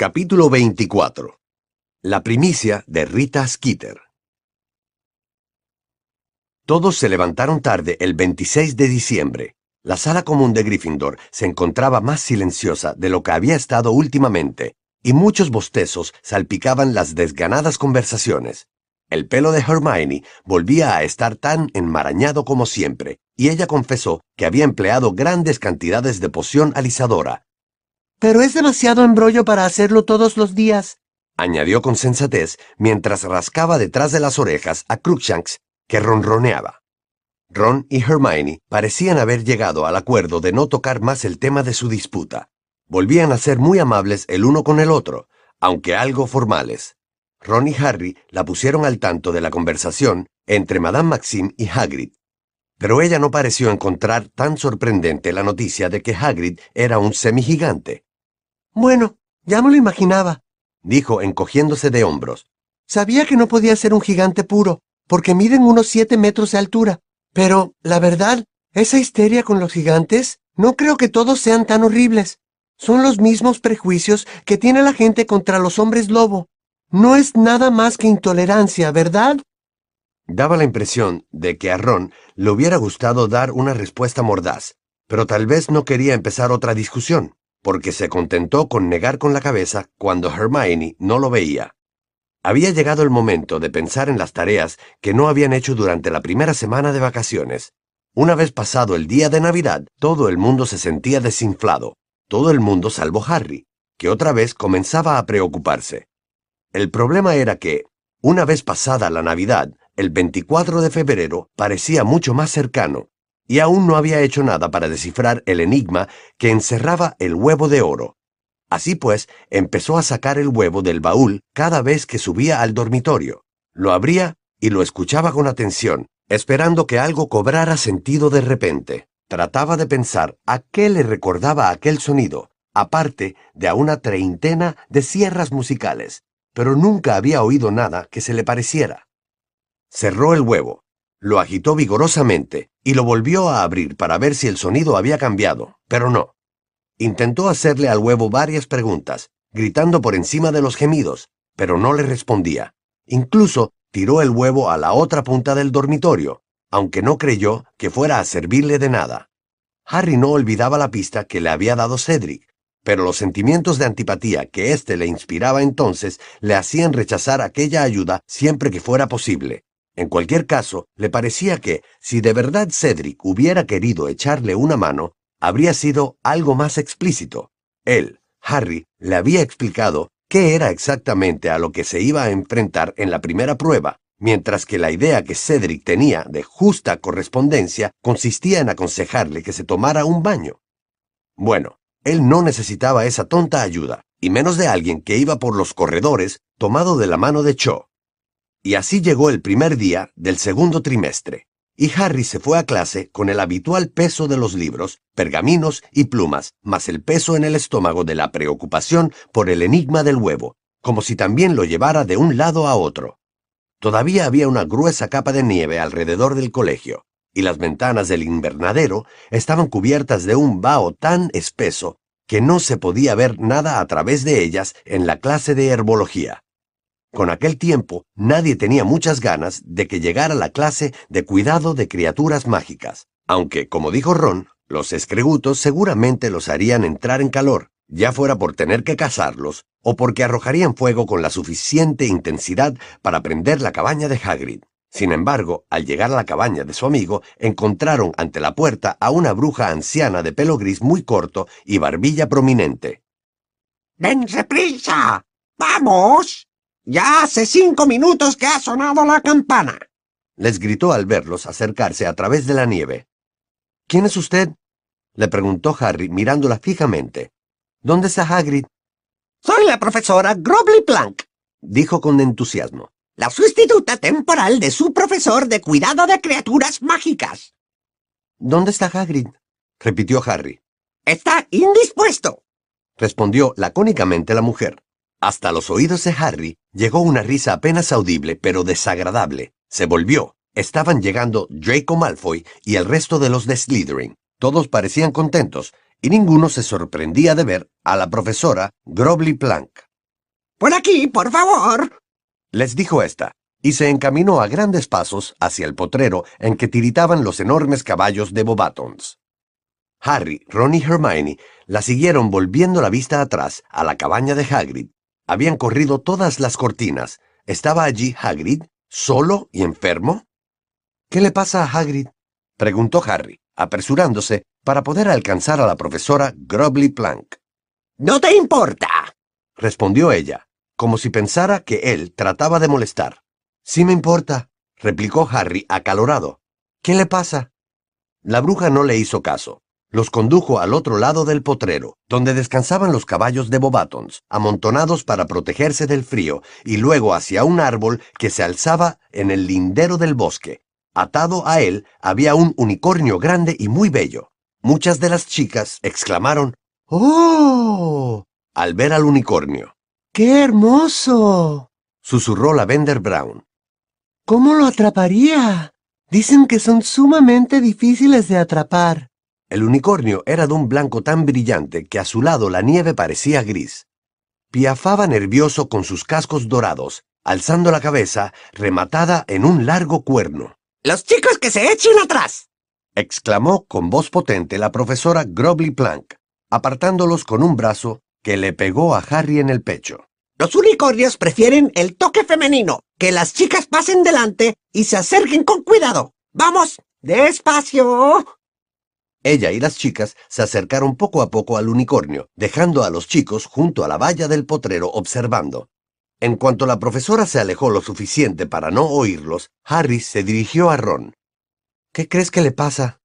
Capítulo 24 La primicia de Rita Skeeter Todos se levantaron tarde el 26 de diciembre. La sala común de Gryffindor se encontraba más silenciosa de lo que había estado últimamente, y muchos bostezos salpicaban las desganadas conversaciones. El pelo de Hermione volvía a estar tan enmarañado como siempre, y ella confesó que había empleado grandes cantidades de poción alisadora, pero es demasiado embrollo para hacerlo todos los días, añadió con sensatez mientras rascaba detrás de las orejas a Cruikshanks, que ronroneaba. Ron y Hermione parecían haber llegado al acuerdo de no tocar más el tema de su disputa. Volvían a ser muy amables el uno con el otro, aunque algo formales. Ron y Harry la pusieron al tanto de la conversación entre Madame Maxime y Hagrid. Pero ella no pareció encontrar tan sorprendente la noticia de que Hagrid era un semigigante. Bueno, ya me lo imaginaba, dijo encogiéndose de hombros. Sabía que no podía ser un gigante puro, porque miden unos siete metros de altura. Pero, la verdad, esa histeria con los gigantes, no creo que todos sean tan horribles. Son los mismos prejuicios que tiene la gente contra los hombres lobo. No es nada más que intolerancia, ¿verdad? Daba la impresión de que a Ron le hubiera gustado dar una respuesta mordaz, pero tal vez no quería empezar otra discusión porque se contentó con negar con la cabeza cuando Hermione no lo veía. Había llegado el momento de pensar en las tareas que no habían hecho durante la primera semana de vacaciones. Una vez pasado el día de Navidad, todo el mundo se sentía desinflado, todo el mundo salvo Harry, que otra vez comenzaba a preocuparse. El problema era que, una vez pasada la Navidad, el 24 de febrero parecía mucho más cercano, y aún no había hecho nada para descifrar el enigma que encerraba el huevo de oro. Así pues, empezó a sacar el huevo del baúl cada vez que subía al dormitorio. Lo abría y lo escuchaba con atención, esperando que algo cobrara sentido de repente. Trataba de pensar a qué le recordaba aquel sonido, aparte de a una treintena de sierras musicales, pero nunca había oído nada que se le pareciera. Cerró el huevo, lo agitó vigorosamente y lo volvió a abrir para ver si el sonido había cambiado, pero no. Intentó hacerle al huevo varias preguntas, gritando por encima de los gemidos, pero no le respondía. Incluso tiró el huevo a la otra punta del dormitorio, aunque no creyó que fuera a servirle de nada. Harry no olvidaba la pista que le había dado Cedric, pero los sentimientos de antipatía que éste le inspiraba entonces le hacían rechazar aquella ayuda siempre que fuera posible. En cualquier caso, le parecía que, si de verdad Cedric hubiera querido echarle una mano, habría sido algo más explícito. Él, Harry, le había explicado qué era exactamente a lo que se iba a enfrentar en la primera prueba, mientras que la idea que Cedric tenía de justa correspondencia consistía en aconsejarle que se tomara un baño. Bueno, él no necesitaba esa tonta ayuda, y menos de alguien que iba por los corredores tomado de la mano de Cho. Y así llegó el primer día del segundo trimestre, y Harry se fue a clase con el habitual peso de los libros, pergaminos y plumas, más el peso en el estómago de la preocupación por el enigma del huevo, como si también lo llevara de un lado a otro. Todavía había una gruesa capa de nieve alrededor del colegio, y las ventanas del invernadero estaban cubiertas de un vaho tan espeso que no se podía ver nada a través de ellas en la clase de herbología. Con aquel tiempo, nadie tenía muchas ganas de que llegara la clase de cuidado de criaturas mágicas, aunque, como dijo Ron, los escregutos seguramente los harían entrar en calor, ya fuera por tener que cazarlos o porque arrojarían fuego con la suficiente intensidad para prender la cabaña de Hagrid. Sin embargo, al llegar a la cabaña de su amigo, encontraron ante la puerta a una bruja anciana de pelo gris muy corto y barbilla prominente. ¡Dense prisa! ¡Vamos! Ya hace cinco minutos que ha sonado la campana. Les gritó al verlos acercarse a través de la nieve. ¿Quién es usted? le preguntó Harry mirándola fijamente. ¿Dónde está Hagrid? Soy la profesora Grobly Plank, dijo con entusiasmo. La sustituta temporal de su profesor de cuidado de criaturas mágicas. ¿Dónde está Hagrid? repitió Harry. Está indispuesto, respondió lacónicamente la mujer. Hasta los oídos de Harry llegó una risa apenas audible, pero desagradable. Se volvió. Estaban llegando Draco Malfoy y el resto de los de Slytherin. Todos parecían contentos, y ninguno se sorprendía de ver a la profesora Grobly Plank. Por aquí, por favor. Les dijo esta, y se encaminó a grandes pasos hacia el potrero en que tiritaban los enormes caballos de Bobatons. Harry, Ron y Hermione la siguieron volviendo la vista atrás a la cabaña de Hagrid. Habían corrido todas las cortinas. ¿Estaba allí Hagrid, solo y enfermo? ¿Qué le pasa a Hagrid? preguntó Harry, apresurándose para poder alcanzar a la profesora Grobly Plank. No te importa, respondió ella, como si pensara que él trataba de molestar. Sí me importa, replicó Harry acalorado. ¿Qué le pasa? La bruja no le hizo caso. Los condujo al otro lado del potrero, donde descansaban los caballos de Bobatons, amontonados para protegerse del frío, y luego hacia un árbol que se alzaba en el lindero del bosque. Atado a él había un unicornio grande y muy bello. Muchas de las chicas exclamaron ¡Oh! al ver al unicornio. ¡Qué hermoso! susurró Lavender Brown. ¿Cómo lo atraparía? Dicen que son sumamente difíciles de atrapar. El unicornio era de un blanco tan brillante que a su lado la nieve parecía gris. Piafaba nervioso con sus cascos dorados, alzando la cabeza rematada en un largo cuerno. Los chicos que se echen atrás. exclamó con voz potente la profesora Grobly Plank, apartándolos con un brazo que le pegó a Harry en el pecho. Los unicornios prefieren el toque femenino. Que las chicas pasen delante y se acerquen con cuidado. Vamos, despacio. Ella y las chicas se acercaron poco a poco al unicornio, dejando a los chicos junto a la valla del potrero observando. En cuanto la profesora se alejó lo suficiente para no oírlos, Harry se dirigió a Ron. ¿Qué crees que le pasa?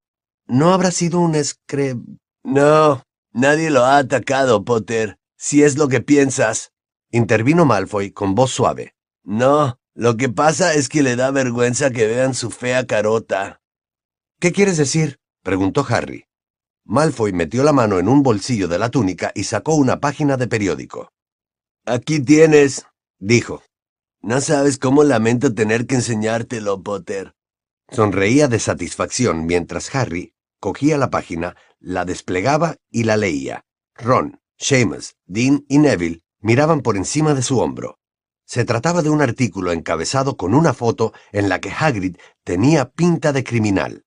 ¿No habrá sido un escre... No, nadie lo ha atacado, Potter, si es lo que piensas. Intervino Malfoy con voz suave. No, lo que pasa es que le da vergüenza que vean su fea carota. ¿Qué quieres decir? Preguntó Harry. Malfoy metió la mano en un bolsillo de la túnica y sacó una página de periódico. Aquí tienes, dijo. No sabes cómo lamento tener que enseñártelo, Potter. Sonreía de satisfacción mientras Harry cogía la página, la desplegaba y la leía. Ron, Seamus, Dean y Neville miraban por encima de su hombro. Se trataba de un artículo encabezado con una foto en la que Hagrid tenía pinta de criminal.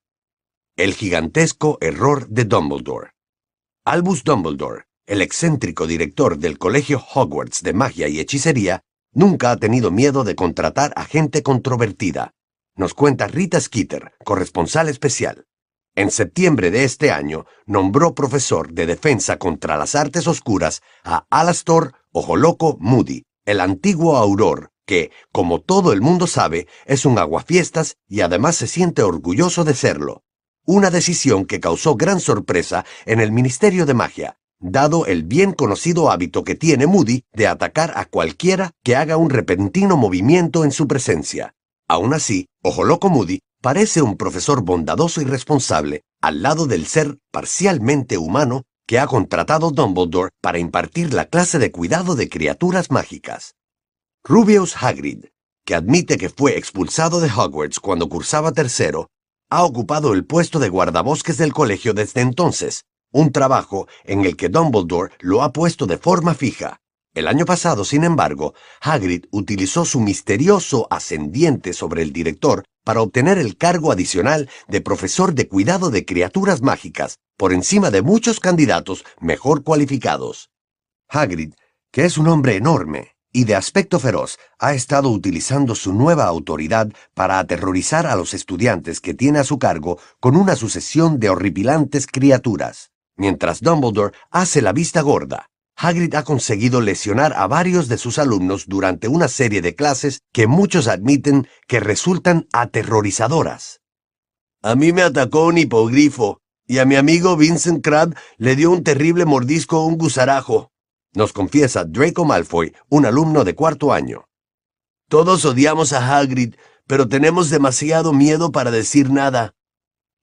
El gigantesco error de Dumbledore. Albus Dumbledore, el excéntrico director del Colegio Hogwarts de Magia y Hechicería, nunca ha tenido miedo de contratar a gente controvertida. Nos cuenta Rita Skeeter, corresponsal especial. En septiembre de este año, nombró profesor de defensa contra las artes oscuras a Alastor Ojoloco Moody, el antiguo auror, que, como todo el mundo sabe, es un aguafiestas y además se siente orgulloso de serlo una decisión que causó gran sorpresa en el Ministerio de Magia, dado el bien conocido hábito que tiene Moody de atacar a cualquiera que haga un repentino movimiento en su presencia. Aún así, Ojo Loco Moody parece un profesor bondadoso y responsable, al lado del ser parcialmente humano que ha contratado Dumbledore para impartir la clase de cuidado de criaturas mágicas. Rubius Hagrid, que admite que fue expulsado de Hogwarts cuando cursaba tercero, ha ocupado el puesto de guardabosques del colegio desde entonces, un trabajo en el que Dumbledore lo ha puesto de forma fija. El año pasado, sin embargo, Hagrid utilizó su misterioso ascendiente sobre el director para obtener el cargo adicional de profesor de cuidado de criaturas mágicas, por encima de muchos candidatos mejor cualificados. Hagrid, que es un hombre enorme, y de aspecto feroz, ha estado utilizando su nueva autoridad para aterrorizar a los estudiantes que tiene a su cargo con una sucesión de horripilantes criaturas. Mientras Dumbledore hace la vista gorda, Hagrid ha conseguido lesionar a varios de sus alumnos durante una serie de clases que muchos admiten que resultan aterrorizadoras. A mí me atacó un hipogrifo, y a mi amigo Vincent Crabbe le dio un terrible mordisco a un gusarajo nos confiesa Draco Malfoy, un alumno de cuarto año. Todos odiamos a Hagrid, pero tenemos demasiado miedo para decir nada.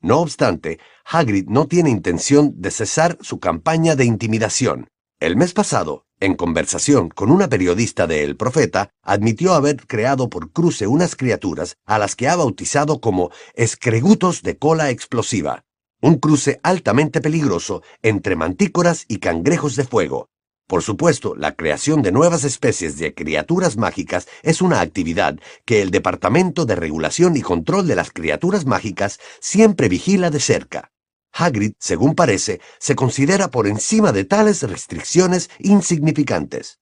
No obstante, Hagrid no tiene intención de cesar su campaña de intimidación. El mes pasado, en conversación con una periodista de El Profeta, admitió haber creado por cruce unas criaturas a las que ha bautizado como escregutos de cola explosiva, un cruce altamente peligroso entre mantícoras y cangrejos de fuego, Por supuesto, la creación de nuevas especies de criaturas mágicas es una actividad que el Departamento de Regulación y Control de las Criaturas Mágicas siempre vigila de cerca. Hagrid, según parece, se considera por encima de tales restricciones insignificantes.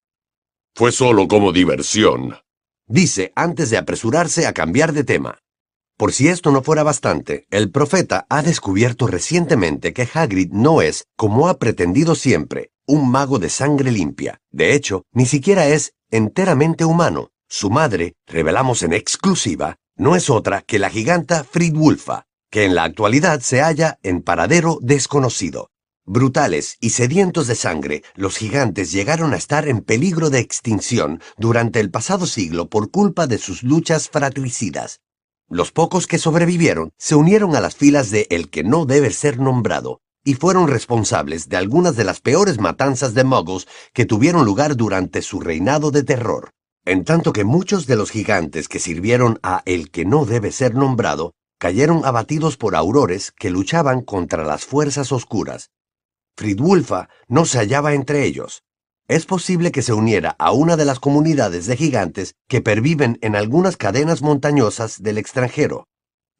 Fue solo como diversión, dice antes de apresurarse a cambiar de tema. Por si esto no fuera bastante, el profeta ha descubierto recientemente que Hagrid no es, como ha pretendido siempre, un mago de sangre limpia. De hecho, ni siquiera es enteramente humano. Su madre, revelamos en exclusiva, no es otra que la giganta Fridwulfa, que en la actualidad se halla en paradero desconocido. Brutales y sedientos de sangre, los gigantes llegaron a estar en peligro de extinción durante el pasado siglo por culpa de sus luchas fratricidas. Los pocos que sobrevivieron se unieron a las filas de El que no debe ser nombrado y fueron responsables de algunas de las peores matanzas de muggles que tuvieron lugar durante su reinado de terror. En tanto que muchos de los gigantes que sirvieron a El que no debe ser nombrado cayeron abatidos por aurores que luchaban contra las fuerzas oscuras. Fridwulfa no se hallaba entre ellos. Es posible que se uniera a una de las comunidades de gigantes que perviven en algunas cadenas montañosas del extranjero.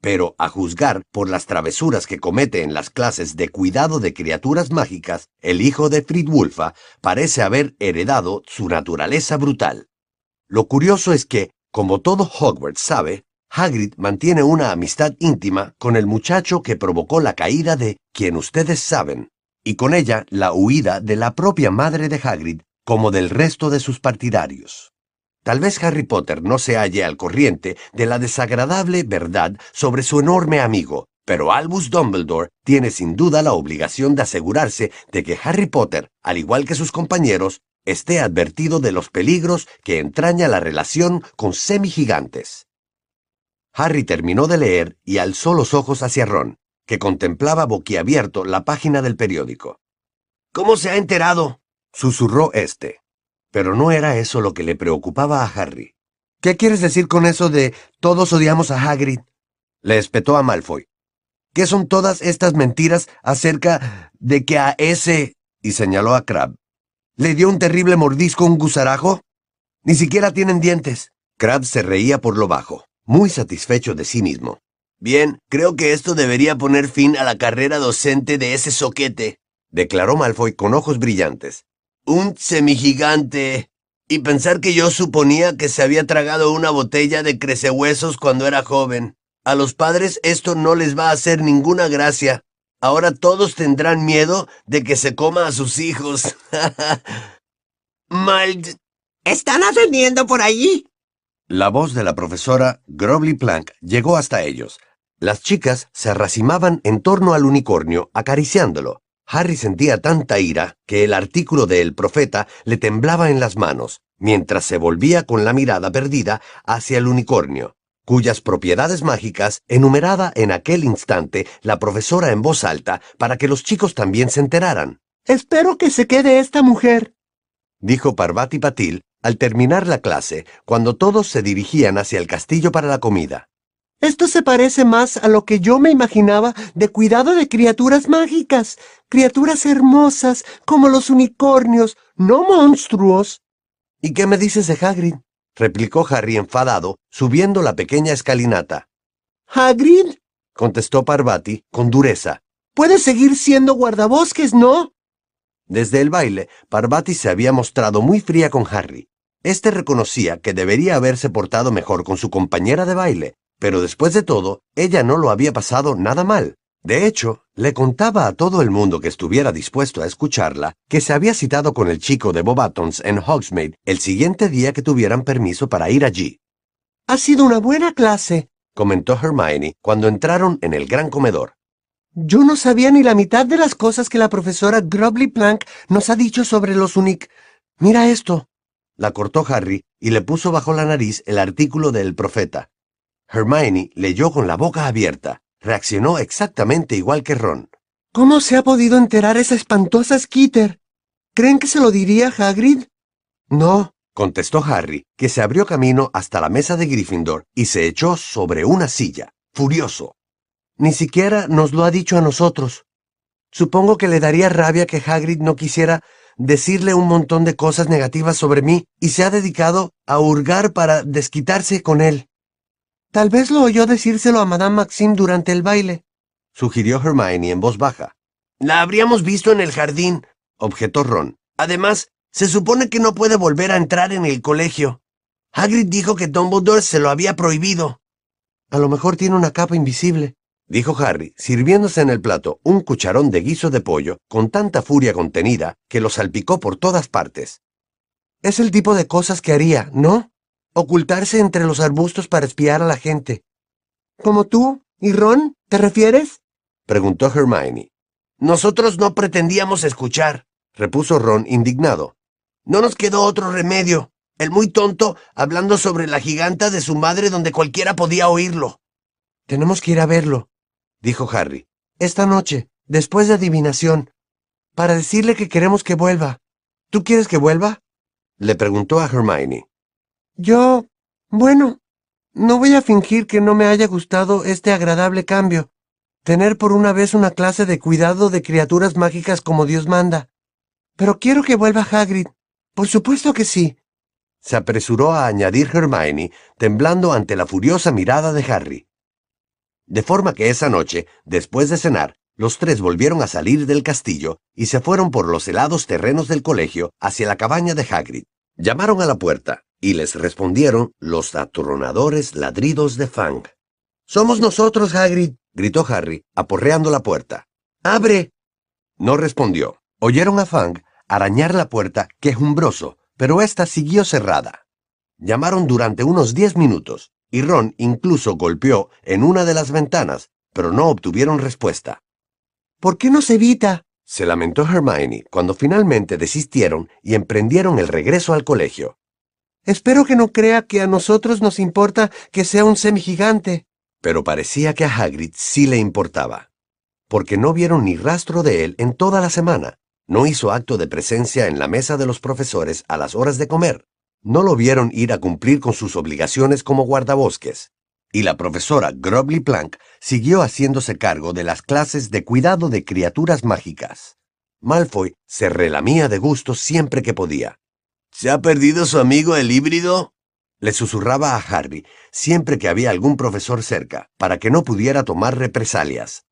Pero a juzgar por las travesuras que comete en las clases de cuidado de criaturas mágicas, el hijo de Fridwulfa parece haber heredado su naturaleza brutal. Lo curioso es que, como todo Hogwarts sabe, Hagrid mantiene una amistad íntima con el muchacho que provocó la caída de quien ustedes saben, y con ella la huida de la propia madre de Hagrid como del resto de sus partidarios. Tal vez Harry Potter no se halle al corriente de la desagradable verdad sobre su enorme amigo, pero Albus Dumbledore tiene sin duda la obligación de asegurarse de que Harry Potter, al igual que sus compañeros, esté advertido de los peligros que entraña la relación con semigigantes. Harry terminó de leer y alzó los ojos hacia Ron, que contemplaba boquiabierto la página del periódico. ¿Cómo se ha enterado? susurró éste. Pero no era eso lo que le preocupaba a Harry. ¿Qué quieres decir con eso de todos odiamos a Hagrid? Le espetó a Malfoy. ¿Qué son todas estas mentiras acerca de que a ese... y señaló a Crab. ¿Le dio un terrible mordisco un gusarajo? Ni siquiera tienen dientes. Crab se reía por lo bajo, muy satisfecho de sí mismo. Bien, creo que esto debería poner fin a la carrera docente de ese soquete, declaró Malfoy con ojos brillantes. Un semigigante. Y pensar que yo suponía que se había tragado una botella de crecehuesos cuando era joven. A los padres esto no les va a hacer ninguna gracia. Ahora todos tendrán miedo de que se coma a sus hijos. Mald. ¿Están atendiendo por allí? La voz de la profesora Grobly Plank llegó hasta ellos. Las chicas se arracimaban en torno al unicornio, acariciándolo. Harry sentía tanta ira que el artículo de El Profeta le temblaba en las manos, mientras se volvía con la mirada perdida hacia el unicornio, cuyas propiedades mágicas enumeraba en aquel instante la profesora en voz alta para que los chicos también se enteraran. Espero que se quede esta mujer, dijo Parvati Patil al terminar la clase, cuando todos se dirigían hacia el castillo para la comida. Esto se parece más a lo que yo me imaginaba de cuidado de criaturas mágicas, criaturas hermosas como los unicornios, no monstruos. ¿Y qué me dices de Hagrid? replicó Harry enfadado, subiendo la pequeña escalinata. ¿Hagrid? contestó Parvati con dureza. Puede seguir siendo guardabosques, ¿no? Desde el baile, Parvati se había mostrado muy fría con Harry. Este reconocía que debería haberse portado mejor con su compañera de baile, pero después de todo, ella no lo había pasado nada mal. De hecho, le contaba a todo el mundo que estuviera dispuesto a escucharla que se había citado con el chico de Bobatons en Hogsmeade el siguiente día que tuvieran permiso para ir allí. Ha sido una buena clase, comentó Hermione cuando entraron en el gran comedor. Yo no sabía ni la mitad de las cosas que la profesora Grobly Plank nos ha dicho sobre los unic. Mira esto. La cortó Harry y le puso bajo la nariz el artículo del profeta. Hermione leyó con la boca abierta. Reaccionó exactamente igual que Ron. ¿Cómo se ha podido enterar esa espantosa Skitter? ¿Creen que se lo diría Hagrid? No, contestó Harry, que se abrió camino hasta la mesa de Gryffindor y se echó sobre una silla, furioso. Ni siquiera nos lo ha dicho a nosotros. Supongo que le daría rabia que Hagrid no quisiera decirle un montón de cosas negativas sobre mí y se ha dedicado a hurgar para desquitarse con él. Tal vez lo oyó decírselo a Madame Maxime durante el baile, sugirió Hermione en voz baja. La habríamos visto en el jardín, objetó Ron. Además, se supone que no puede volver a entrar en el colegio. Hagrid dijo que Dumbledore se lo había prohibido. A lo mejor tiene una capa invisible, dijo Harry, sirviéndose en el plato un cucharón de guiso de pollo con tanta furia contenida que lo salpicó por todas partes. Es el tipo de cosas que haría, ¿no? Ocultarse entre los arbustos para espiar a la gente. ¿Como tú y Ron, te refieres? preguntó Hermione. Nosotros no pretendíamos escuchar, repuso Ron indignado. No nos quedó otro remedio. El muy tonto hablando sobre la giganta de su madre donde cualquiera podía oírlo. Tenemos que ir a verlo, dijo Harry. Esta noche, después de adivinación, para decirle que queremos que vuelva. ¿Tú quieres que vuelva? Le preguntó a Hermione. Yo... Bueno, no voy a fingir que no me haya gustado este agradable cambio. Tener por una vez una clase de cuidado de criaturas mágicas como Dios manda. Pero quiero que vuelva Hagrid. Por supuesto que sí. Se apresuró a añadir Hermione, temblando ante la furiosa mirada de Harry. De forma que esa noche, después de cenar, los tres volvieron a salir del castillo y se fueron por los helados terrenos del colegio hacia la cabaña de Hagrid. Llamaron a la puerta y les respondieron los atronadores ladridos de Fang. Somos nosotros, Hagrid, gritó Harry, aporreando la puerta. ¡Abre! No respondió. Oyeron a Fang arañar la puerta quejumbroso, pero ésta siguió cerrada. Llamaron durante unos diez minutos, y Ron incluso golpeó en una de las ventanas, pero no obtuvieron respuesta. ¿Por qué no se evita? se lamentó Hermione cuando finalmente desistieron y emprendieron el regreso al colegio. Espero que no crea que a nosotros nos importa que sea un semigigante. Pero parecía que a Hagrid sí le importaba, porque no vieron ni rastro de él en toda la semana. No hizo acto de presencia en la mesa de los profesores a las horas de comer. No lo vieron ir a cumplir con sus obligaciones como guardabosques. Y la profesora Grobly Plank siguió haciéndose cargo de las clases de cuidado de criaturas mágicas. Malfoy se relamía de gusto siempre que podía. ¿Se ha perdido su amigo el híbrido? Le susurraba a Harry siempre que había algún profesor cerca, para que no pudiera tomar represalias.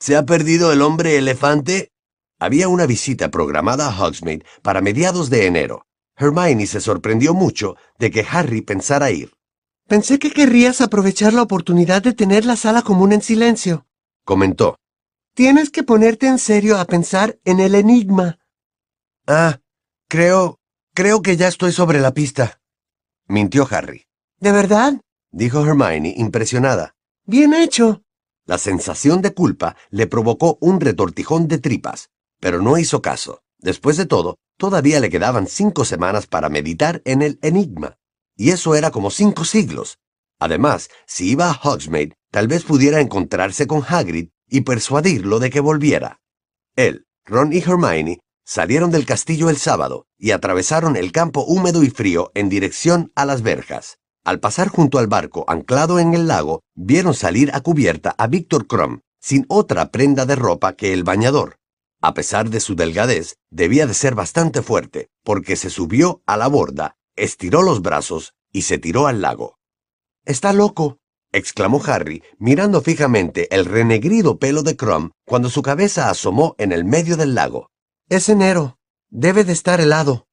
¿Se ha perdido el hombre elefante? Había una visita programada a Hogsmeade para mediados de enero. Hermione se sorprendió mucho de que Harry pensara ir. Pensé que querrías aprovechar la oportunidad de tener la sala común en silencio, comentó. Tienes que ponerte en serio a pensar en el enigma. Ah, creo, creo que ya estoy sobre la pista, mintió Harry. ¿De verdad? dijo Hermione impresionada. Bien hecho. La sensación de culpa le provocó un retortijón de tripas, pero no hizo caso. Después de todo, todavía le quedaban cinco semanas para meditar en el enigma, y eso era como cinco siglos. Además, si iba a Hogsmeade, tal vez pudiera encontrarse con Hagrid y persuadirlo de que volviera. Él, Ron y Hermione salieron del castillo el sábado y atravesaron el campo húmedo y frío en dirección a las verjas. Al pasar junto al barco anclado en el lago, vieron salir a cubierta a Víctor Crumb, sin otra prenda de ropa que el bañador. A pesar de su delgadez, debía de ser bastante fuerte, porque se subió a la borda, estiró los brazos y se tiró al lago. Está loco, exclamó Harry, mirando fijamente el renegrido pelo de Crumb cuando su cabeza asomó en el medio del lago. Es enero. Debe de estar helado.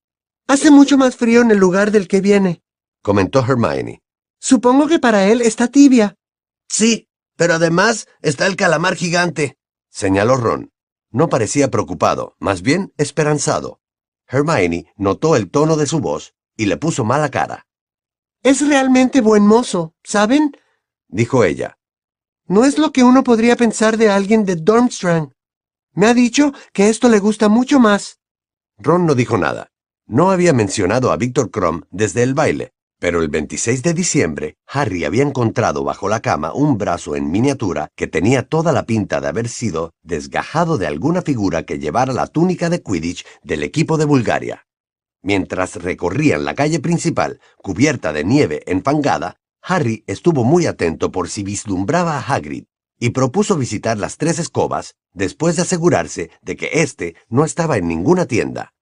Hace mucho más frío en el lugar del que viene, comentó Hermione. Supongo que para él está tibia. Sí, pero además está el calamar gigante, señaló Ron. No parecía preocupado, más bien esperanzado. Hermione notó el tono de su voz y le puso mala cara. Es realmente buen mozo, ¿saben? dijo ella. No es lo que uno podría pensar de alguien de Dormstrang. Me ha dicho que esto le gusta mucho más. Ron no dijo nada. No había mencionado a Víctor Crumb desde el baile, pero el 26 de diciembre, Harry había encontrado bajo la cama un brazo en miniatura que tenía toda la pinta de haber sido desgajado de alguna figura que llevara la túnica de Quidditch del equipo de Bulgaria. Mientras recorrían la calle principal, cubierta de nieve enfangada, Harry estuvo muy atento por si vislumbraba a Hagrid y propuso visitar las tres escobas después de asegurarse de que éste no estaba en ninguna tienda.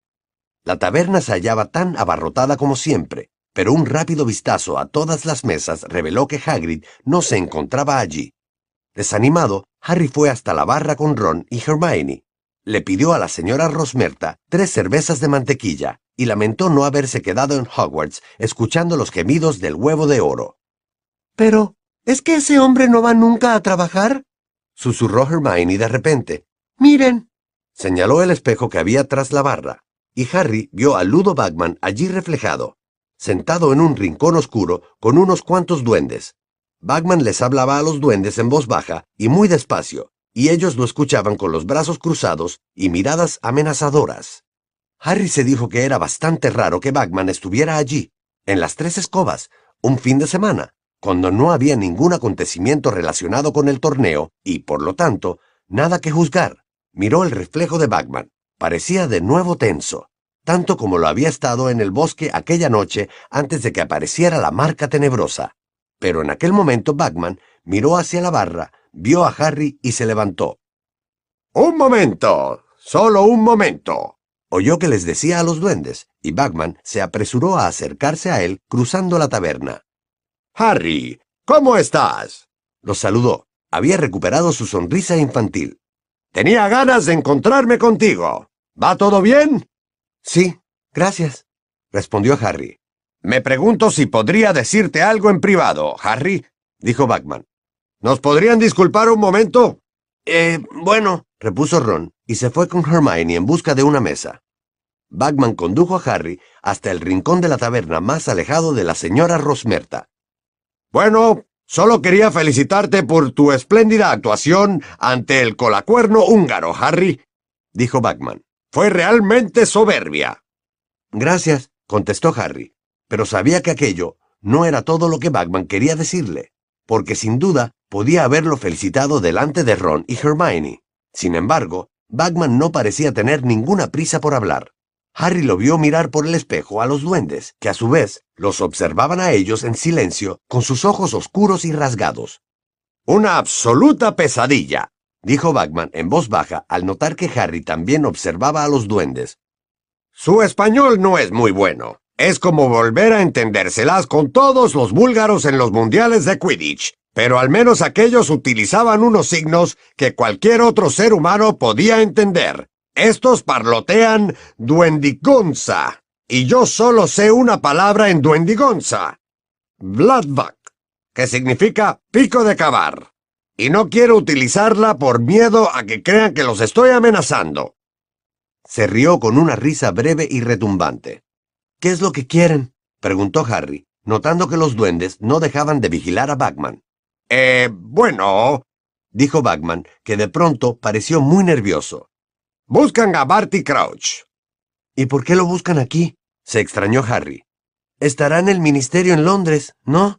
La taberna se hallaba tan abarrotada como siempre, pero un rápido vistazo a todas las mesas reveló que Hagrid no se encontraba allí. Desanimado, Harry fue hasta la barra con Ron y Hermione. Le pidió a la señora Rosmerta tres cervezas de mantequilla y lamentó no haberse quedado en Hogwarts escuchando los gemidos del huevo de oro. Pero, ¿es que ese hombre no va nunca a trabajar? Susurró Hermione de repente. Miren. Señaló el espejo que había tras la barra, y Harry vio a Ludo Bagman allí reflejado, sentado en un rincón oscuro con unos cuantos duendes. Bagman les hablaba a los duendes en voz baja y muy despacio, y ellos lo escuchaban con los brazos cruzados y miradas amenazadoras. Harry se dijo que era bastante raro que Bagman estuviera allí, en las tres escobas, un fin de semana, cuando no había ningún acontecimiento relacionado con el torneo y, por lo tanto, nada que juzgar. Miró el reflejo de Bagman. Parecía de nuevo tenso, tanto como lo había estado en el bosque aquella noche antes de que apareciera la marca tenebrosa. Pero en aquel momento Bagman miró hacia la barra, vio a Harry y se levantó. Un momento. Solo un momento. Oyó que les decía a los duendes, y Bagman se apresuró a acercarse a él cruzando la taberna. Harry, ¿cómo estás? Los saludó. Había recuperado su sonrisa infantil. Tenía ganas de encontrarme contigo. ¿Va todo bien? Sí, gracias, respondió Harry. Me pregunto si podría decirte algo en privado, Harry, dijo Bagman. ¿Nos podrían disculpar un momento? Eh, bueno, repuso Ron, y se fue con Hermione en busca de una mesa. Bagman condujo a Harry hasta el rincón de la taberna más alejado de la señora Rosmerta. Bueno, solo quería felicitarte por tu espléndida actuación ante el colacuerno húngaro, Harry, dijo Bagman. Fue realmente soberbia. Gracias, contestó Harry, pero sabía que aquello no era todo lo que Bagman quería decirle, porque sin duda podía haberlo felicitado delante de Ron y Hermione. Sin embargo, Bagman no parecía tener ninguna prisa por hablar. Harry lo vio mirar por el espejo a los duendes, que a su vez los observaban a ellos en silencio, con sus ojos oscuros y rasgados. Una absoluta pesadilla, dijo Bagman en voz baja al notar que Harry también observaba a los duendes. Su español no es muy bueno. Es como volver a entendérselas con todos los búlgaros en los mundiales de Quidditch, pero al menos aquellos utilizaban unos signos que cualquier otro ser humano podía entender. Estos parlotean duendigonza, y yo solo sé una palabra en duendigonza. Vladvak, que significa pico de cavar. Y no quiero utilizarla por miedo a que crean que los estoy amenazando. Se rió con una risa breve y retumbante. ¿Qué es lo que quieren? preguntó Harry, notando que los duendes no dejaban de vigilar a Bagman. Eh, bueno, dijo Bagman, que de pronto pareció muy nervioso. Buscan a Barty Crouch. ¿Y por qué lo buscan aquí? se extrañó Harry. Estará en el ministerio en Londres, ¿no?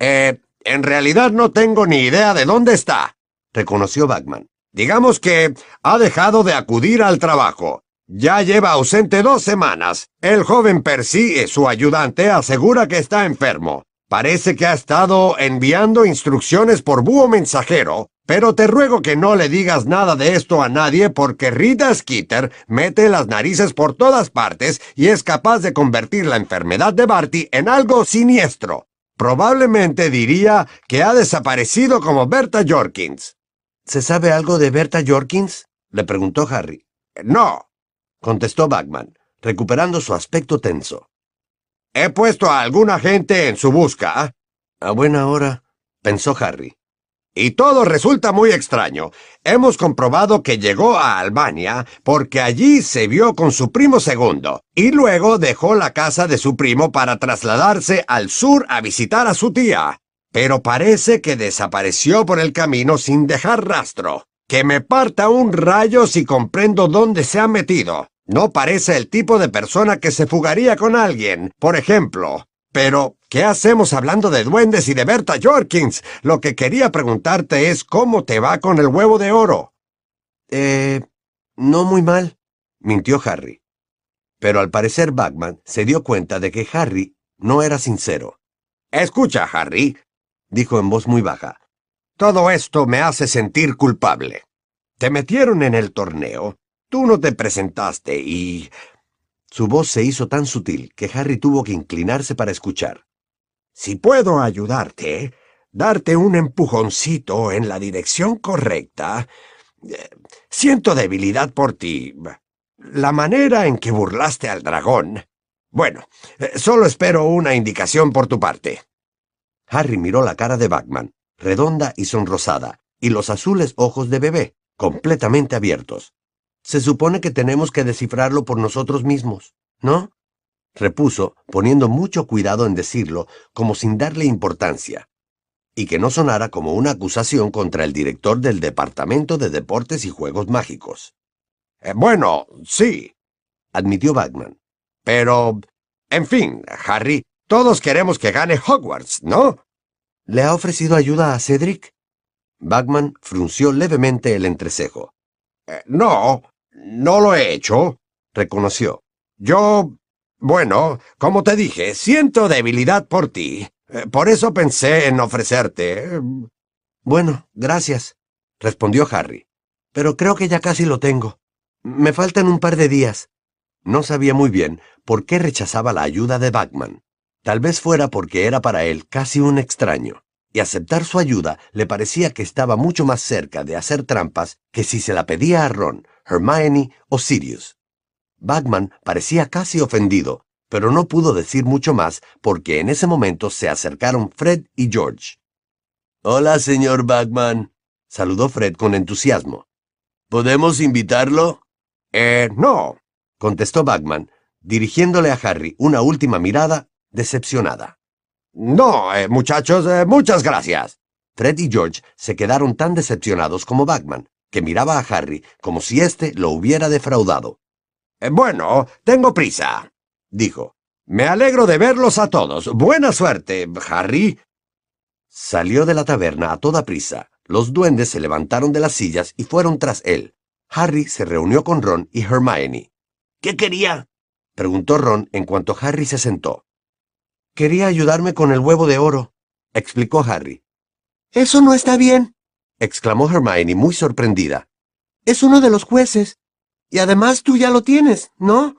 Eh, en realidad no tengo ni idea de dónde está, reconoció Bagman. Digamos que ha dejado de acudir al trabajo. Ya lleva ausente dos semanas. El joven Percy, su ayudante, asegura que está enfermo. Parece que ha estado enviando instrucciones por búho mensajero, pero te ruego que no le digas nada de esto a nadie porque Rita Skeeter mete las narices por todas partes y es capaz de convertir la enfermedad de Barty en algo siniestro. Probablemente diría que ha desaparecido como Berta Jorkins. ¿Se sabe algo de Berta Jorkins? le preguntó Harry. No, contestó Bagman, recuperando su aspecto tenso. He puesto a alguna gente en su busca. A buena hora, pensó Harry. Y todo resulta muy extraño. Hemos comprobado que llegó a Albania porque allí se vio con su primo segundo y luego dejó la casa de su primo para trasladarse al sur a visitar a su tía. Pero parece que desapareció por el camino sin dejar rastro. Que me parta un rayo si comprendo dónde se ha metido. No parece el tipo de persona que se fugaría con alguien, por ejemplo. Pero, ¿qué hacemos hablando de duendes y de Berta Jorkins? Lo que quería preguntarte es cómo te va con el huevo de oro. Eh, no muy mal, mintió Harry. Pero al parecer Bagman se dio cuenta de que Harry no era sincero. Escucha, Harry, dijo en voz muy baja. Todo esto me hace sentir culpable. Te metieron en el torneo, tú no te presentaste y... Su voz se hizo tan sutil que Harry tuvo que inclinarse para escuchar. Si puedo ayudarte, darte un empujoncito en la dirección correcta. eh, Siento debilidad por ti. La manera en que burlaste al dragón. Bueno, eh, solo espero una indicación por tu parte. Harry miró la cara de Bagman, redonda y sonrosada, y los azules ojos de bebé, completamente abiertos. Se supone que tenemos que descifrarlo por nosotros mismos, ¿no? Repuso, poniendo mucho cuidado en decirlo, como sin darle importancia, y que no sonara como una acusación contra el director del Departamento de Deportes y Juegos Mágicos. Eh, bueno, sí, Admitió Bagman. pero... En fin, Harry, todos queremos que gane Hogwarts, ¿no? ¿Le ha ofrecido ayuda a Cedric? Bagman frunció levemente el entrecejo. Eh, no, no lo he hecho. Reconoció. Yo... Bueno, como te dije, siento debilidad por ti. Eh, Por eso pensé en ofrecerte. Bueno, gracias, respondió Harry. Pero creo que ya casi lo tengo. Me faltan un par de días. No sabía muy bien por qué rechazaba la ayuda de Bagman. Tal vez fuera porque era para él casi un extraño, y aceptar su ayuda le parecía que estaba mucho más cerca de hacer trampas que si se la pedía a Ron, Hermione o Sirius. Bagman parecía casi ofendido, pero no pudo decir mucho más porque en ese momento se acercaron Fred y George. Hola, señor Bagman, saludó Fred con entusiasmo. ¿Podemos invitarlo? Eh, no. contestó Bagman, dirigiéndole a Harry una última mirada decepcionada. No, eh, muchachos, eh, muchas gracias. Fred y George se quedaron tan decepcionados como Bagman, que miraba a Harry como si éste lo hubiera defraudado. Eh, bueno, tengo prisa, Dijo, Me alegro de verlos a todos. Buena suerte, Harry. salió de la taberna a toda prisa. Los duendes se levantaron de las sillas y fueron tras él. Harry se reunió con Ron y Hermione. ¿Qué quería? Preguntó Ron en cuanto Harry se sentó. Quería ayudarme con el huevo de oro, explicó Harry. Eso no está bien. Exclamó Hermione muy sorprendida. Es uno de los jueces. Y además tú ya lo tienes, ¿no?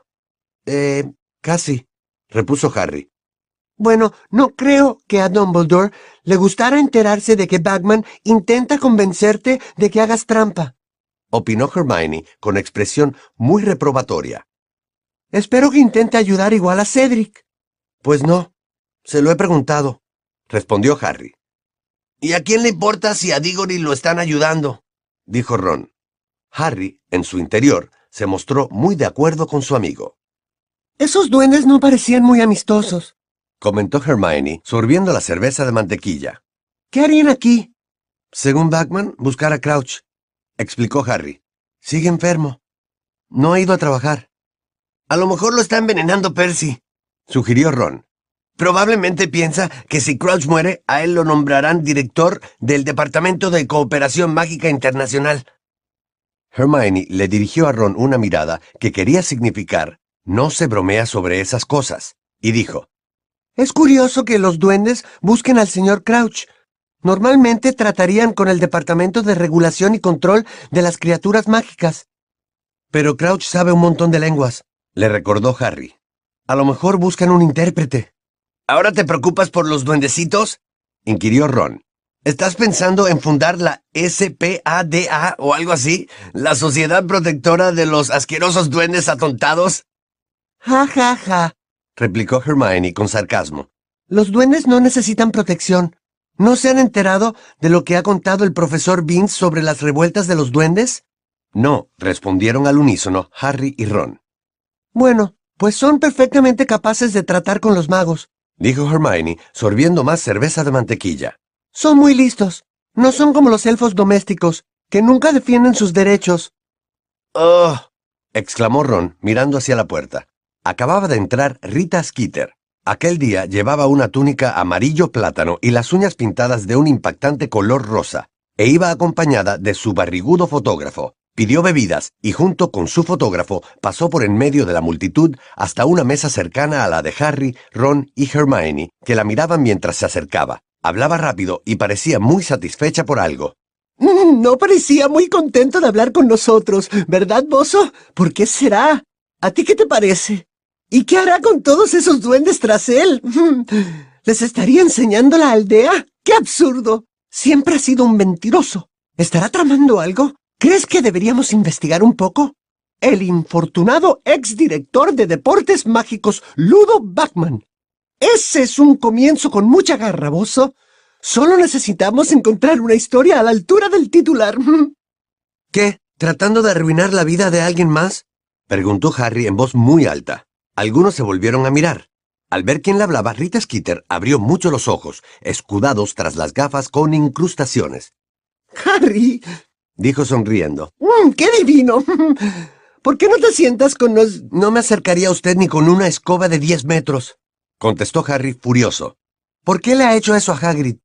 Eh, casi, repuso Harry. Bueno, no creo que a Dumbledore le gustara enterarse de que Bagman intenta convencerte de que hagas trampa. Opinó Hermione con expresión muy reprobatoria. Espero que intente ayudar igual a Cedric. Pues no, se lo he preguntado, respondió Harry. ¿Y a quién le importa si a Diggory lo están ayudando? Dijo Ron. Harry, en su interior, se mostró muy de acuerdo con su amigo. Esos duendes no parecían muy amistosos. Comentó Hermione, sorbiendo la cerveza de mantequilla. ¿Qué harían aquí? Según Bagman, buscar a Crouch, explicó Harry. Sigue enfermo. No ha ido a trabajar, A lo mejor lo está envenenando Percy. sugirió Ron. Probablemente piensa que si Crouch muere, a él lo nombrarán director del Departamento de Cooperación Mágica Internacional. Hermione le dirigió a Ron una mirada que quería significar no se bromea sobre esas cosas, y dijo, Es curioso que los duendes busquen al señor Crouch. Normalmente tratarían con el Departamento de Regulación y Control de las Criaturas Mágicas. Pero Crouch sabe un montón de lenguas, le recordó Harry. A lo mejor buscan un intérprete, ¿Ahora te preocupas por los duendecitos? inquirió Ron. ¿Estás pensando en fundar la SPADA o algo así? ¿La Sociedad Protectora de los Asquerosos Duendes Atontados? Ja, ja, ja. replicó Hermione con sarcasmo. Los duendes no necesitan protección. ¿No se han enterado de lo que ha contado el profesor Vince sobre las revueltas de los duendes? No, respondieron al unísono Harry y Ron. Bueno, pues son perfectamente capaces de tratar con los magos. Dijo Hermione, sorbiendo más cerveza de mantequilla. Son muy listos. No son como los elfos domésticos, que nunca defienden sus derechos. Oh, exclamó Ron, mirando hacia la puerta. Acababa de entrar Rita Skeeter. Aquel día llevaba una túnica amarillo plátano y las uñas pintadas de un impactante color rosa, e iba acompañada de su barrigudo fotógrafo. Pidió bebidas y junto con su fotógrafo pasó por en medio de la multitud hasta una mesa cercana a la de Harry, Ron y Hermione, que la miraban mientras se acercaba. Hablaba rápido y parecía muy satisfecha por algo. Mm, No parecía muy contento de hablar con nosotros, ¿verdad, Bozo? ¿Por qué será? ¿A ti qué te parece? ¿Y qué hará con todos esos duendes tras él? ¿Les estaría enseñando la aldea? ¡Qué absurdo! Siempre ha sido un mentiroso. ¿Estará tramando algo? ¿Crees que deberíamos investigar un poco? El infortunado exdirector de Deportes Mágicos, Ludo Bachman. Ese es un comienzo con mucha garraboso. Solo necesitamos encontrar una historia a la altura del titular. ¿Qué? ¿Tratando de arruinar la vida de alguien más? preguntó Harry en voz muy alta. Algunos se volvieron a mirar. Al ver quién le hablaba, Rita Skeeter abrió mucho los ojos, escudados tras las gafas con incrustaciones. Harry, Dijo sonriendo. mm, qué divino. ¿Por qué no te sientas con los... No me acercaría a usted ni con una escoba de diez metros, contestó Harry furioso. ¿Por qué le ha hecho eso a Hagrid?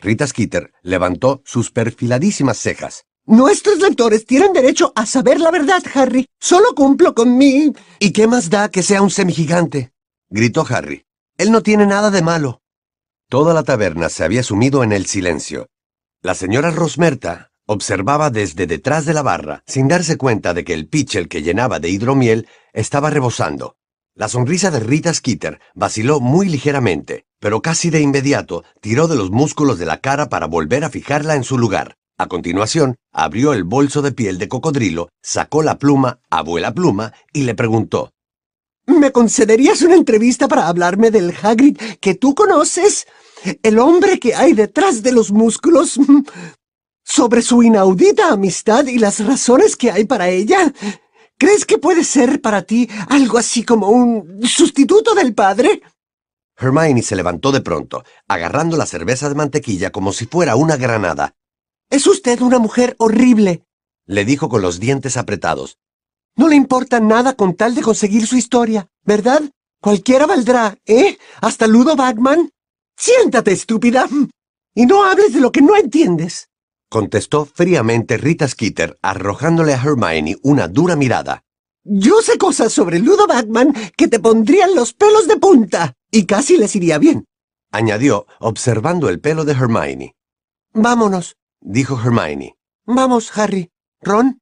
Rita Skeeter levantó sus perfiladísimas cejas. Nuestros lectores tienen derecho a saber la verdad, Harry. Solo cumplo con mi... ¿Y qué más da que sea un semigigante? gritó Harry. Él no tiene nada de malo. Toda la taberna se había sumido en el silencio. La señora Rosmerta observaba desde detrás de la barra, sin darse cuenta de que el pitcher que llenaba de hidromiel estaba rebosando. La sonrisa de Rita Skeeter vaciló muy ligeramente, pero casi de inmediato tiró de los músculos de la cara para volver a fijarla en su lugar. A continuación, abrió el bolso de piel de cocodrilo, sacó la pluma, abuela pluma, y le preguntó. ¿Me concederías una entrevista para hablarme del Hagrid que tú conoces? ¿El hombre que hay detrás de los músculos? ¿Sobre su inaudita amistad y las razones que hay para ella? ¿Crees que puede ser para ti algo así como un sustituto del padre? Hermione se levantó de pronto, agarrando la cerveza de mantequilla como si fuera una granada. Es usted una mujer horrible. Le dijo con los dientes apretados. No le importa nada con tal de conseguir su historia, ¿verdad? Cualquiera valdrá, ¿eh? Hasta Ludo Bagman. Siéntate, estúpida. Y no hables de lo que no entiendes. Contestó fríamente Rita Skeeter, arrojándole a Hermione una dura mirada. Yo sé cosas sobre Ludo Bagman que te pondrían los pelos de punta. Y casi les iría bien. Añadió, observando el pelo de Hermione. Vámonos. Dijo Hermione. Vamos, Harry. Ron.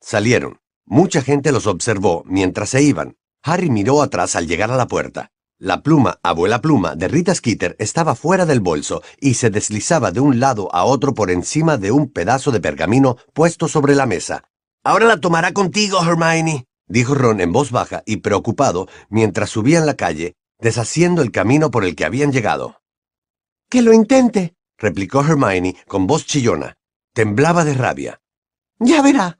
Salieron. Mucha gente los observó mientras se iban. Harry miró atrás al llegar a la puerta. La pluma, abuela pluma, de Rita Skeeter estaba fuera del bolso y se deslizaba de un lado a otro por encima de un pedazo de pergamino puesto sobre la mesa. Ahora la tomará contigo, Hermione, dijo Ron en voz baja y preocupado mientras subían la calle, deshaciendo el camino por el que habían llegado. Que lo intente. replicó Hermione con voz chillona. Temblaba de rabia. Ya verá.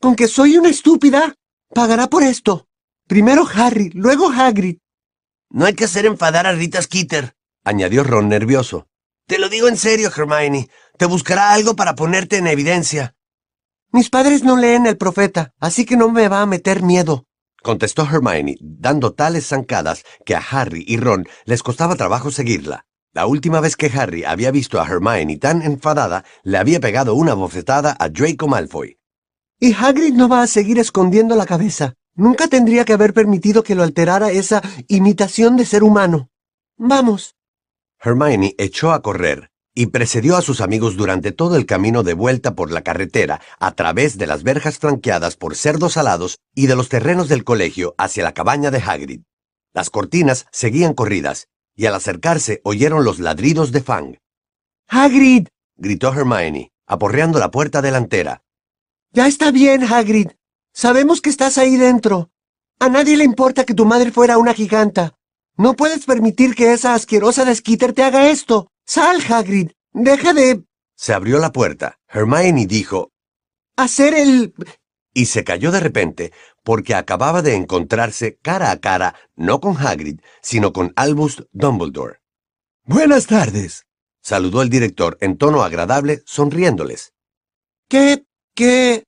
Con que soy una estúpida, pagará por esto. Primero Harry, luego Hagrid. No hay que hacer enfadar a Rita Skeeter, añadió Ron nervioso. Te lo digo en serio, Hermione. Te buscará algo para ponerte en evidencia. Mis padres no leen el profeta, así que no me va a meter miedo. Contestó Hermione, dando tales zancadas que a Harry y Ron les costaba trabajo seguirla. La última vez que Harry había visto a Hermione tan enfadada, le había pegado una bofetada a Draco Malfoy. Y Hagrid no va a seguir escondiendo la cabeza. Nunca tendría que haber permitido que lo alterara esa imitación de ser humano. Vamos. Hermione echó a correr y precedió a sus amigos durante todo el camino de vuelta por la carretera, a través de las verjas flanqueadas por cerdos alados y de los terrenos del colegio hacia la cabaña de Hagrid. Las cortinas seguían corridas, y al acercarse oyeron los ladridos de Fang. Hagrid. gritó Hermione, aporreando la puerta delantera. Ya está bien, Hagrid. Sabemos que estás ahí dentro. A nadie le importa que tu madre fuera una giganta. No puedes permitir que esa asquerosa de Skeeter te haga esto. Sal, Hagrid. Deja de... Se abrió la puerta. Hermione dijo, hacer el... y se cayó de repente porque acababa de encontrarse cara a cara no con Hagrid, sino con Albus Dumbledore. Buenas tardes. Saludó el director en tono agradable, sonriéndoles. ¿Qué? ¿Qué?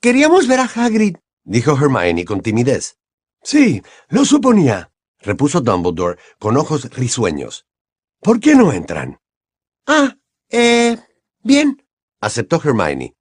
Queríamos ver a Hagrid. Dijo Hermione con timidez. Sí, lo suponía. Repuso Dumbledore con ojos risueños. ¿Por qué no entran? Ah, eh... Bien. Aceptó Hermione.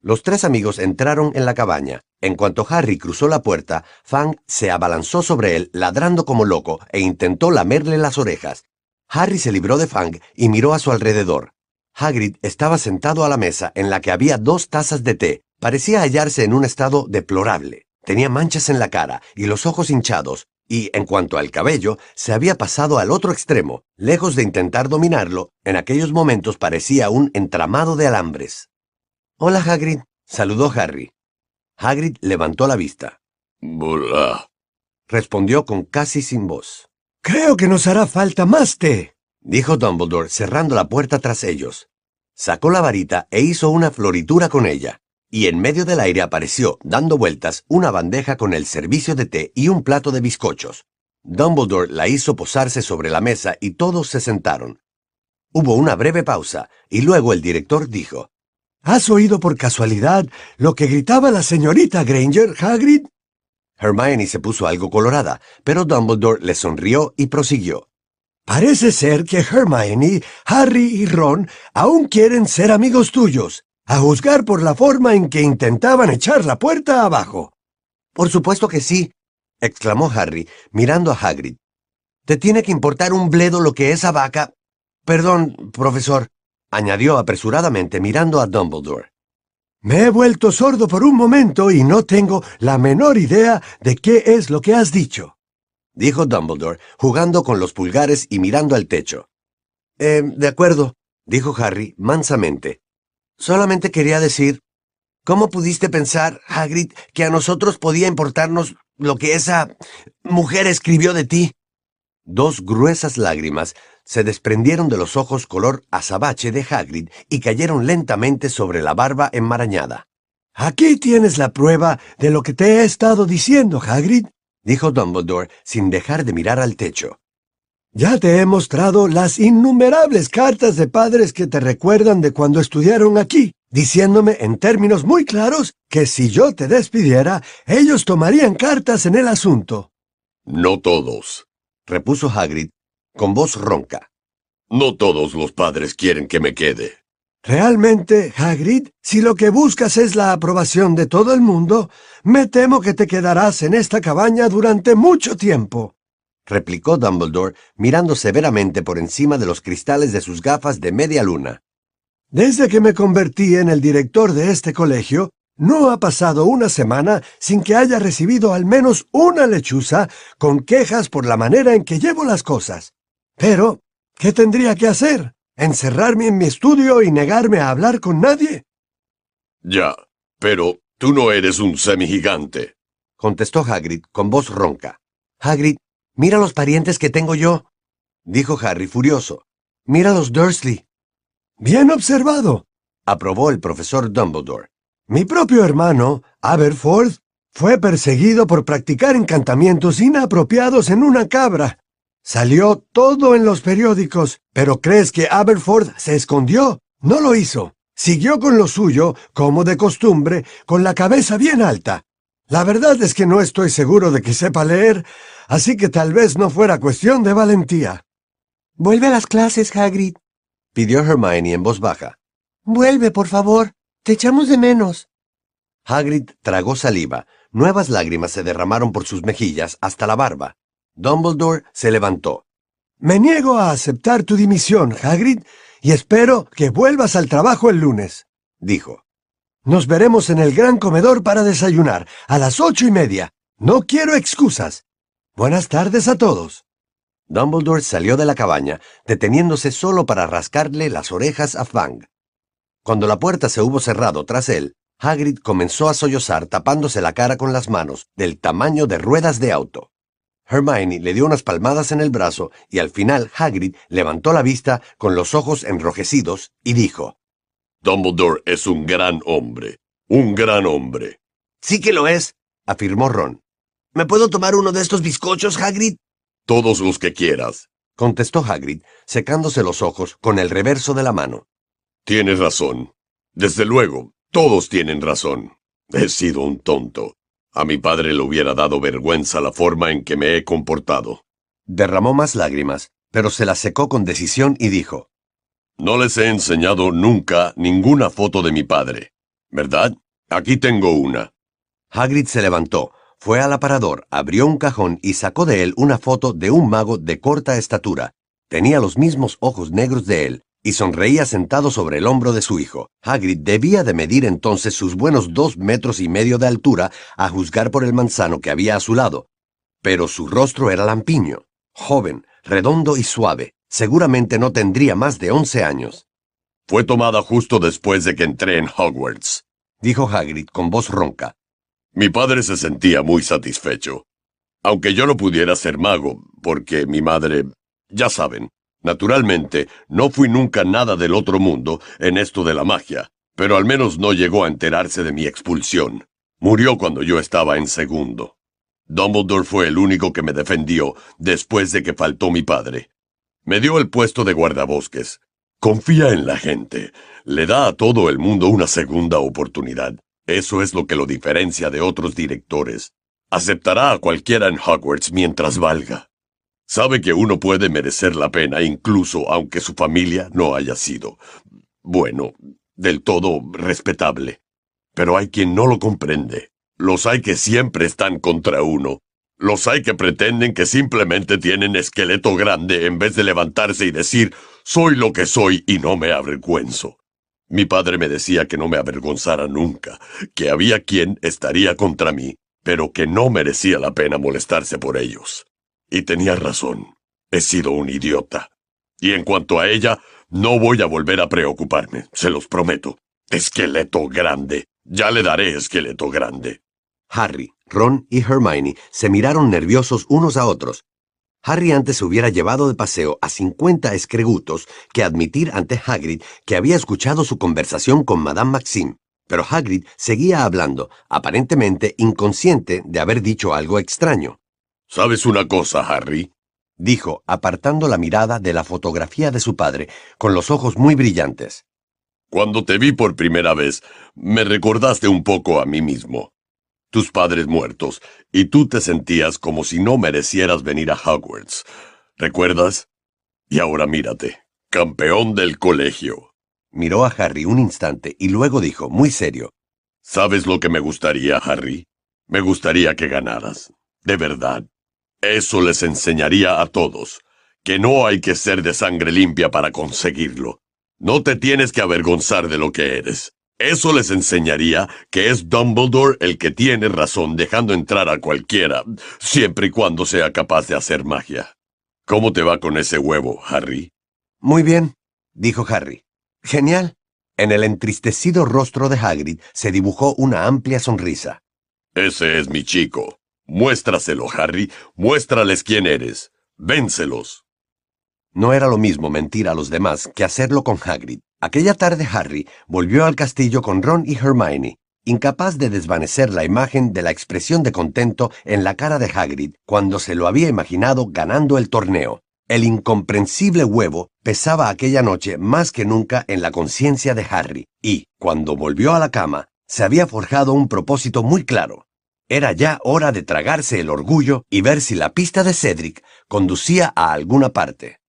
Los tres amigos entraron en la cabaña. En cuanto Harry cruzó la puerta, Fang se abalanzó sobre él, ladrando como loco, e intentó lamerle las orejas. Harry se libró de Fang y miró a su alrededor. Hagrid estaba sentado a la mesa en la que había dos tazas de té. Parecía hallarse en un estado deplorable. Tenía manchas en la cara y los ojos hinchados, y, en cuanto al cabello, se había pasado al otro extremo. Lejos de intentar dominarlo, en aquellos momentos parecía un entramado de alambres. Hola, Hagrid, saludó Harry. Hagrid levantó la vista. Bula. Respondió con casi sin voz. Creo que nos hará falta más té, dijo Dumbledore cerrando la puerta tras ellos. Sacó la varita e hizo una floritura con ella, y en medio del aire apareció, dando vueltas, una bandeja con el servicio de té y un plato de bizcochos. Dumbledore la hizo posarse sobre la mesa y todos se sentaron. Hubo una breve pausa, y luego el director dijo, ¿Has oído por casualidad lo que gritaba la señorita Granger, Hagrid? Hermione se puso algo colorada, pero Dumbledore le sonrió y prosiguió. Parece ser que Hermione, Harry y Ron aún quieren ser amigos tuyos, a juzgar por la forma en que intentaban echar la puerta abajo. Por supuesto que sí, exclamó Harry, mirando a Hagrid. Te tiene que importar un bledo lo que esa vaca... Perdón, profesor, añadió apresuradamente mirando a Dumbledore. Me he vuelto sordo por un momento y no tengo la menor idea de qué es lo que has dicho, dijo Dumbledore, jugando con los pulgares y mirando al techo. Eh, de acuerdo, dijo Harry mansamente. Solamente quería decir, ¿cómo pudiste pensar, Hagrid, que a nosotros podía importarnos lo que esa mujer escribió de ti? Dos gruesas lágrimas se desprendieron de los ojos color azabache de Hagrid y cayeron lentamente sobre la barba enmarañada. Aquí tienes la prueba de lo que te he estado diciendo, Hagrid, dijo Dumbledore sin dejar de mirar al techo. Ya te he mostrado las innumerables cartas de padres que te recuerdan de cuando estudiaron aquí, diciéndome en términos muy claros que si yo te despidiera, ellos tomarían cartas en el asunto. No todos, repuso Hagrid, con voz ronca. No todos los padres quieren que me quede. Realmente, Hagrid, si lo que buscas es la aprobación de todo el mundo, me temo que te quedarás en esta cabaña durante mucho tiempo. Replicó Dumbledore, mirando severamente por encima de los cristales de sus gafas de media luna. Desde que me convertí en el director de este colegio, no ha pasado una semana sin que haya recibido al menos una lechuza con quejas por la manera en que llevo las cosas. Pero, ¿qué tendría que hacer? ¿Encerrarme en mi estudio y negarme a hablar con nadie? Ya, pero tú no eres un semigigante, contestó Hagrid con voz ronca. Hagrid, mira los parientes que tengo yo, dijo Harry furioso. Mira los Dursley. Bien observado, aprobó el profesor Dumbledore. Mi propio hermano, Aberforth, fue perseguido por practicar encantamientos inapropiados en una cabra. Salió todo en los periódicos, pero ¿crees que Aberforth se escondió? No lo hizo. Siguió con lo suyo, como de costumbre, con la cabeza bien alta. La verdad es que no estoy seguro de que sepa leer, así que tal vez no fuera cuestión de valentía. Vuelve a las clases, Hagrid, pidió Hermione en voz baja. Vuelve, por favor. Te echamos de menos. Hagrid tragó saliva. Nuevas lágrimas se derramaron por sus mejillas hasta la barba. Dumbledore se levantó. Me niego a aceptar tu dimisión, Hagrid, y espero que vuelvas al trabajo el lunes, dijo. Nos veremos en el gran comedor para desayunar, a las ocho y media. No quiero excusas. Buenas tardes a todos. Dumbledore salió de la cabaña, deteniéndose solo para rascarle las orejas a Fang. Cuando la puerta se hubo cerrado tras él, Hagrid comenzó a sollozar tapándose la cara con las manos, del tamaño de ruedas de auto. Hermione le dio unas palmadas en el brazo y al final Hagrid levantó la vista con los ojos enrojecidos y dijo, Dumbledore es un gran hombre, un gran hombre. Sí que lo es, afirmó Ron. ¿Me puedo tomar uno de estos bizcochos, Hagrid? Todos los que quieras, contestó Hagrid, secándose los ojos con el reverso de la mano. Tienes razón. Desde luego, todos tienen razón. He sido un tonto. A mi padre le hubiera dado vergüenza la forma en que me he comportado. Derramó más lágrimas, pero se las secó con decisión y dijo, No les he enseñado nunca ninguna foto de mi padre. ¿Verdad? Aquí tengo una. Hagrid se levantó, fue al aparador, abrió un cajón y sacó de él una foto de un mago de corta estatura. Tenía los mismos ojos negros de él, y sonreía sentado sobre el hombro de su hijo. Hagrid debía de medir entonces sus buenos dos metros y medio de altura, a juzgar por el manzano que había a su lado. pero su rostro era lampiño, joven, redondo y suave. Seguramente no tendría más de once años. Fue tomada justo después de que entré en Hogwarts, dijo Hagrid con voz ronca. Mi padre se sentía muy satisfecho. Aunque yo no pudiera ser mago, porque mi madre... ya saben, naturalmente, no fui nunca nada del otro mundo en esto de la magia, pero al menos no llegó a enterarse de mi expulsión. Murió cuando yo estaba en segundo. Dumbledore fue el único que me defendió después de que faltó mi padre. Me dio el puesto de guardabosques. Confía en la gente. Le da a todo el mundo una segunda oportunidad. Eso es lo que lo diferencia de otros directores. Aceptará a cualquiera en Hogwarts mientras valga. Sabe que uno puede merecer la pena incluso aunque su familia no haya sido, bueno, del todo respetable. Pero hay quien no lo comprende. Los hay que siempre están contra uno. Los hay que pretenden que simplemente tienen esqueleto grande en vez de levantarse y decir, soy lo que soy y no me avergüenzo. Mi padre me decía que no me avergonzara nunca, que había quien estaría contra mí, pero que no merecía la pena molestarse por ellos. Y tenía razón. He sido un idiota. Y en cuanto a ella, no voy a volver a preocuparme, se los prometo. Esqueleto grande. Ya le daré esqueleto grande. Harry, Ron y Hermione se miraron nerviosos unos a otros. Harry antes se hubiera llevado de paseo a cincuenta escregutos que admitir ante Hagrid que había escuchado su conversación con Madame Maxime. Pero Hagrid seguía hablando, aparentemente inconsciente de haber dicho algo extraño. ¿Sabes una cosa, Harry? dijo, apartando la mirada de la fotografía de su padre, con los ojos muy brillantes. Cuando te vi por primera vez, me recordaste un poco a mí mismo. Tus padres muertos, y tú te sentías como si no merecieras venir a Hogwarts. ¿Recuerdas? Y ahora mírate, campeón del colegio. Miró a Harry un instante y luego dijo, muy serio. ¿Sabes lo que me gustaría, Harry? Me gustaría que ganaras. De verdad. Eso les enseñaría a todos, que no hay que ser de sangre limpia para conseguirlo. No te tienes que avergonzar de lo que eres. Eso les enseñaría que es Dumbledore el que tiene razón dejando entrar a cualquiera, siempre y cuando sea capaz de hacer magia. ¿Cómo te va con ese huevo, Harry? Muy bien, dijo Harry. Genial. En el entristecido rostro de Hagrid se dibujó una amplia sonrisa. Ese es mi chico. Muéstraselo, Harry. Muéstrales quién eres. Vénselos. No era lo mismo mentir a los demás que hacerlo con Hagrid. Aquella tarde Harry volvió al castillo con Ron y Hermione, incapaz de desvanecer la imagen de la expresión de contento en la cara de Hagrid cuando se lo había imaginado ganando el torneo. El incomprensible huevo pesaba aquella noche más que nunca en la conciencia de Harry, y, cuando volvió a la cama, se había forjado un propósito muy claro. Era ya hora de tragarse el orgullo y ver si la pista de Cedric conducía a alguna parte.